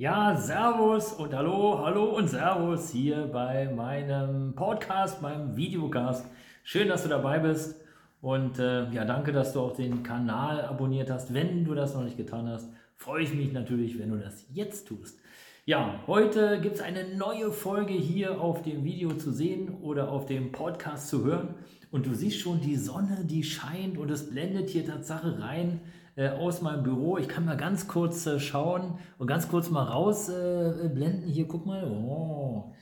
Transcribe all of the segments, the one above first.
Ja, Servus und Hallo, Hallo und Servus hier bei meinem Podcast, meinem Videocast. Schön, dass du dabei bist und äh, ja, danke, dass du auch den Kanal abonniert hast. Wenn du das noch nicht getan hast, freue ich mich natürlich, wenn du das jetzt tust. Ja, heute gibt es eine neue Folge hier auf dem Video zu sehen oder auf dem Podcast zu hören. Und du siehst schon, die Sonne, die scheint und es blendet hier Tatsache rein äh, aus meinem Büro. Ich kann mal ganz kurz äh, schauen und ganz kurz mal rausblenden. Äh, Hier, guck mal. Oh,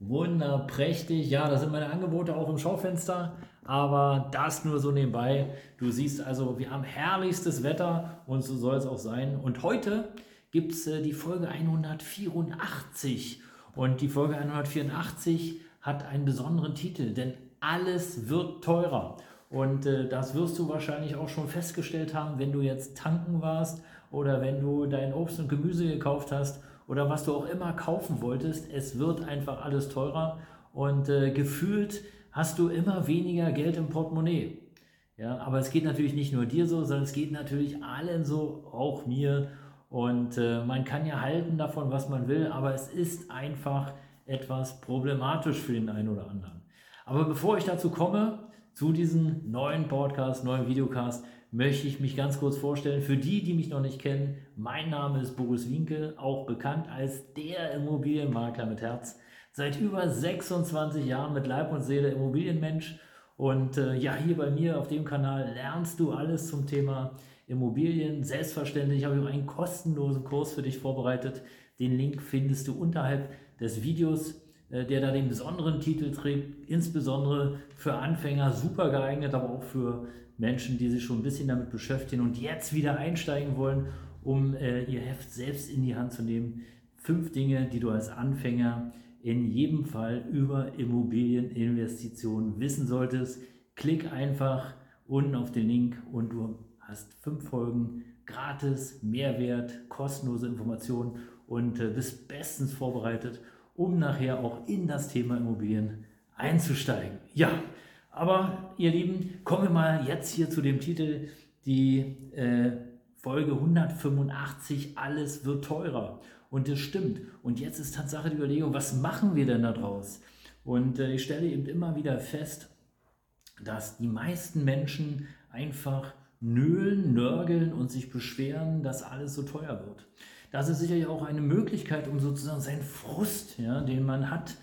wunderprächtig. Ja, da sind meine Angebote auch im Schaufenster. Aber das nur so nebenbei. Du siehst also, wir haben herrlichstes Wetter und so soll es auch sein. Und heute gibt es äh, die Folge 184. Und die Folge 184 hat einen besonderen Titel, denn alles wird teurer. Und äh, das wirst du wahrscheinlich auch schon festgestellt haben, wenn du jetzt tanken warst oder wenn du dein Obst und Gemüse gekauft hast oder was du auch immer kaufen wolltest. Es wird einfach alles teurer und äh, gefühlt hast du immer weniger Geld im Portemonnaie. Ja, aber es geht natürlich nicht nur dir so, sondern es geht natürlich allen so, auch mir. Und äh, man kann ja halten davon, was man will, aber es ist einfach etwas problematisch für den einen oder anderen. Aber bevor ich dazu komme, zu diesem neuen Podcast, neuen Videocast möchte ich mich ganz kurz vorstellen. Für die, die mich noch nicht kennen, mein Name ist Boris Winke, auch bekannt als der Immobilienmakler mit Herz. Seit über 26 Jahren mit Leib und Seele Immobilienmensch. Und äh, ja, hier bei mir auf dem Kanal lernst du alles zum Thema Immobilien. Selbstverständlich habe ich auch einen kostenlosen Kurs für dich vorbereitet. Den Link findest du unterhalb des Videos. Äh, der da den besonderen Titel trägt, insbesondere für Anfänger super geeignet, aber auch für Menschen, die sich schon ein bisschen damit beschäftigen und jetzt wieder einsteigen wollen, um äh, ihr Heft selbst in die Hand zu nehmen. Fünf Dinge, die du als Anfänger in jedem Fall über Immobilieninvestitionen wissen solltest. Klick einfach unten auf den Link und du hast fünf Folgen gratis, Mehrwert, kostenlose Informationen und äh, bist bestens vorbereitet um nachher auch in das Thema Immobilien einzusteigen. Ja, aber ihr Lieben, kommen wir mal jetzt hier zu dem Titel, die äh, Folge 185, alles wird teurer. Und das stimmt. Und jetzt ist Tatsache die Überlegung, was machen wir denn daraus? Und äh, ich stelle eben immer wieder fest, dass die meisten Menschen einfach nölen, nörgeln und sich beschweren, dass alles so teuer wird. Das ist sicherlich auch eine Möglichkeit, um sozusagen seinen Frust, ja, den man hat,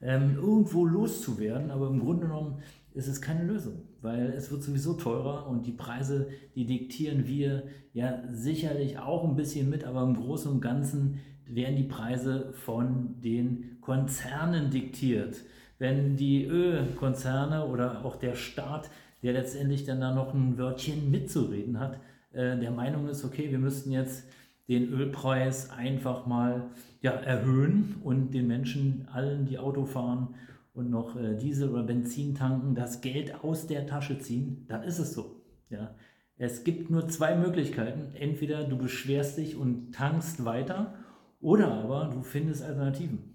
ähm, irgendwo loszuwerden. Aber im Grunde genommen ist es keine Lösung, weil es wird sowieso teurer und die Preise, die diktieren wir ja sicherlich auch ein bisschen mit, aber im Großen und Ganzen werden die Preise von den Konzernen diktiert. Wenn die Ölkonzerne oder auch der Staat, der letztendlich dann da noch ein Wörtchen mitzureden hat, äh, der Meinung ist, okay, wir müssten jetzt den Ölpreis einfach mal ja, erhöhen und den Menschen, allen, die Auto fahren und noch äh, Diesel oder Benzin tanken, das Geld aus der Tasche ziehen, dann ist es so. Ja. Es gibt nur zwei Möglichkeiten. Entweder du beschwerst dich und tankst weiter oder aber du findest Alternativen.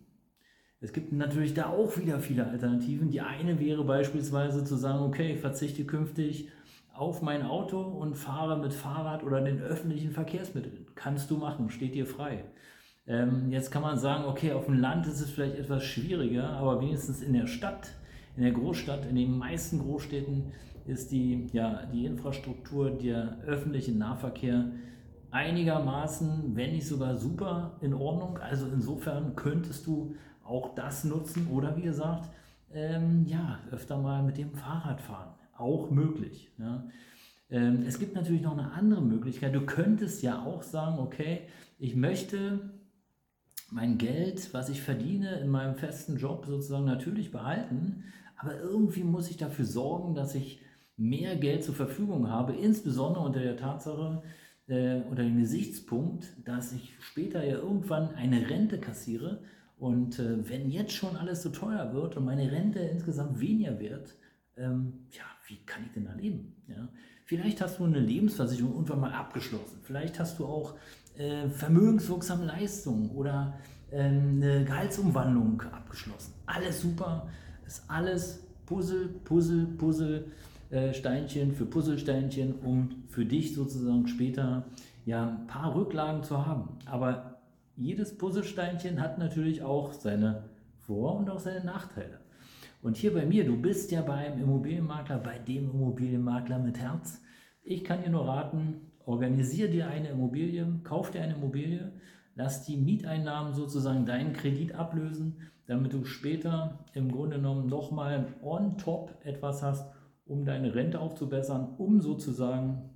Es gibt natürlich da auch wieder viele Alternativen. Die eine wäre beispielsweise zu sagen, okay, ich verzichte künftig auf mein Auto und fahre mit Fahrrad oder den öffentlichen Verkehrsmitteln. Kannst du machen, steht dir frei. Ähm, jetzt kann man sagen, okay, auf dem Land ist es vielleicht etwas schwieriger, aber wenigstens in der Stadt, in der Großstadt, in den meisten Großstädten ist die, ja, die Infrastruktur, der öffentliche Nahverkehr einigermaßen, wenn nicht sogar super in Ordnung. Also insofern könntest du auch das nutzen oder wie gesagt, ähm, ja, öfter mal mit dem Fahrrad fahren auch möglich. Ja. Ähm, es gibt natürlich noch eine andere Möglichkeit. Du könntest ja auch sagen, okay, ich möchte mein Geld, was ich verdiene in meinem festen Job sozusagen natürlich behalten, aber irgendwie muss ich dafür sorgen, dass ich mehr Geld zur Verfügung habe, insbesondere unter der Tatsache, äh, unter dem Gesichtspunkt, dass ich später ja irgendwann eine Rente kassiere Und äh, wenn jetzt schon alles so teuer wird und meine Rente insgesamt weniger wird, ähm, ja, wie kann ich denn da leben? Ja? Vielleicht hast du eine Lebensversicherung irgendwann mal abgeschlossen. Vielleicht hast du auch äh, vermögenswirksame Leistungen oder äh, eine Gehaltsumwandlung abgeschlossen. Alles super, ist alles Puzzle, Puzzle, Puzzle. Äh, Steinchen für Puzzlesteinchen, um für dich sozusagen später ja ein paar Rücklagen zu haben. Aber jedes Puzzlesteinchen hat natürlich auch seine Vor- und auch seine Nachteile. Und hier bei mir, du bist ja beim Immobilienmakler, bei dem Immobilienmakler mit Herz. Ich kann dir nur raten, organisier dir eine Immobilie, kauf dir eine Immobilie, lass die Mieteinnahmen sozusagen deinen Kredit ablösen, damit du später im Grunde genommen nochmal on top etwas hast, um deine Rente aufzubessern, um sozusagen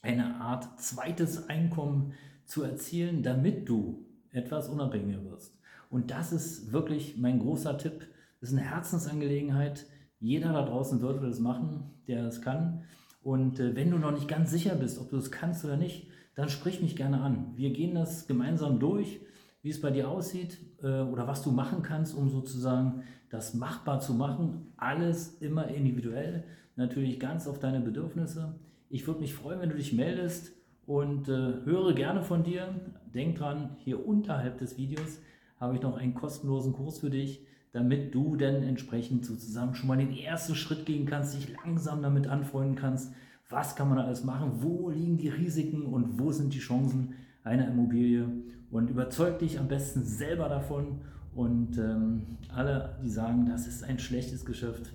eine Art zweites Einkommen zu erzielen, damit du etwas unabhängiger wirst. Und das ist wirklich mein großer Tipp. Das ist eine Herzensangelegenheit. Jeder da draußen würde das machen, der es kann. Und äh, wenn du noch nicht ganz sicher bist, ob du es kannst oder nicht, dann sprich mich gerne an. Wir gehen das gemeinsam durch, wie es bei dir aussieht äh, oder was du machen kannst, um sozusagen das machbar zu machen. Alles immer individuell, natürlich ganz auf deine Bedürfnisse. Ich würde mich freuen, wenn du dich meldest und äh, höre gerne von dir. Denk dran, hier unterhalb des Videos habe ich noch einen kostenlosen Kurs für dich, damit du dann entsprechend sozusagen schon mal den ersten Schritt gehen kannst, dich langsam damit anfreunden kannst. Was kann man da alles machen? Wo liegen die Risiken und wo sind die Chancen einer Immobilie? Und überzeug dich am besten selber davon. Und ähm, alle, die sagen, das ist ein schlechtes Geschäft,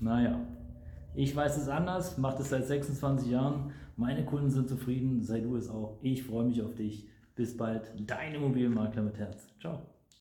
naja, ich weiß es anders, mache es seit 26 Jahren. Meine Kunden sind zufrieden, sei du es auch. Ich freue mich auf dich. Bis bald, dein Immobilienmakler mit Herz. Ciao.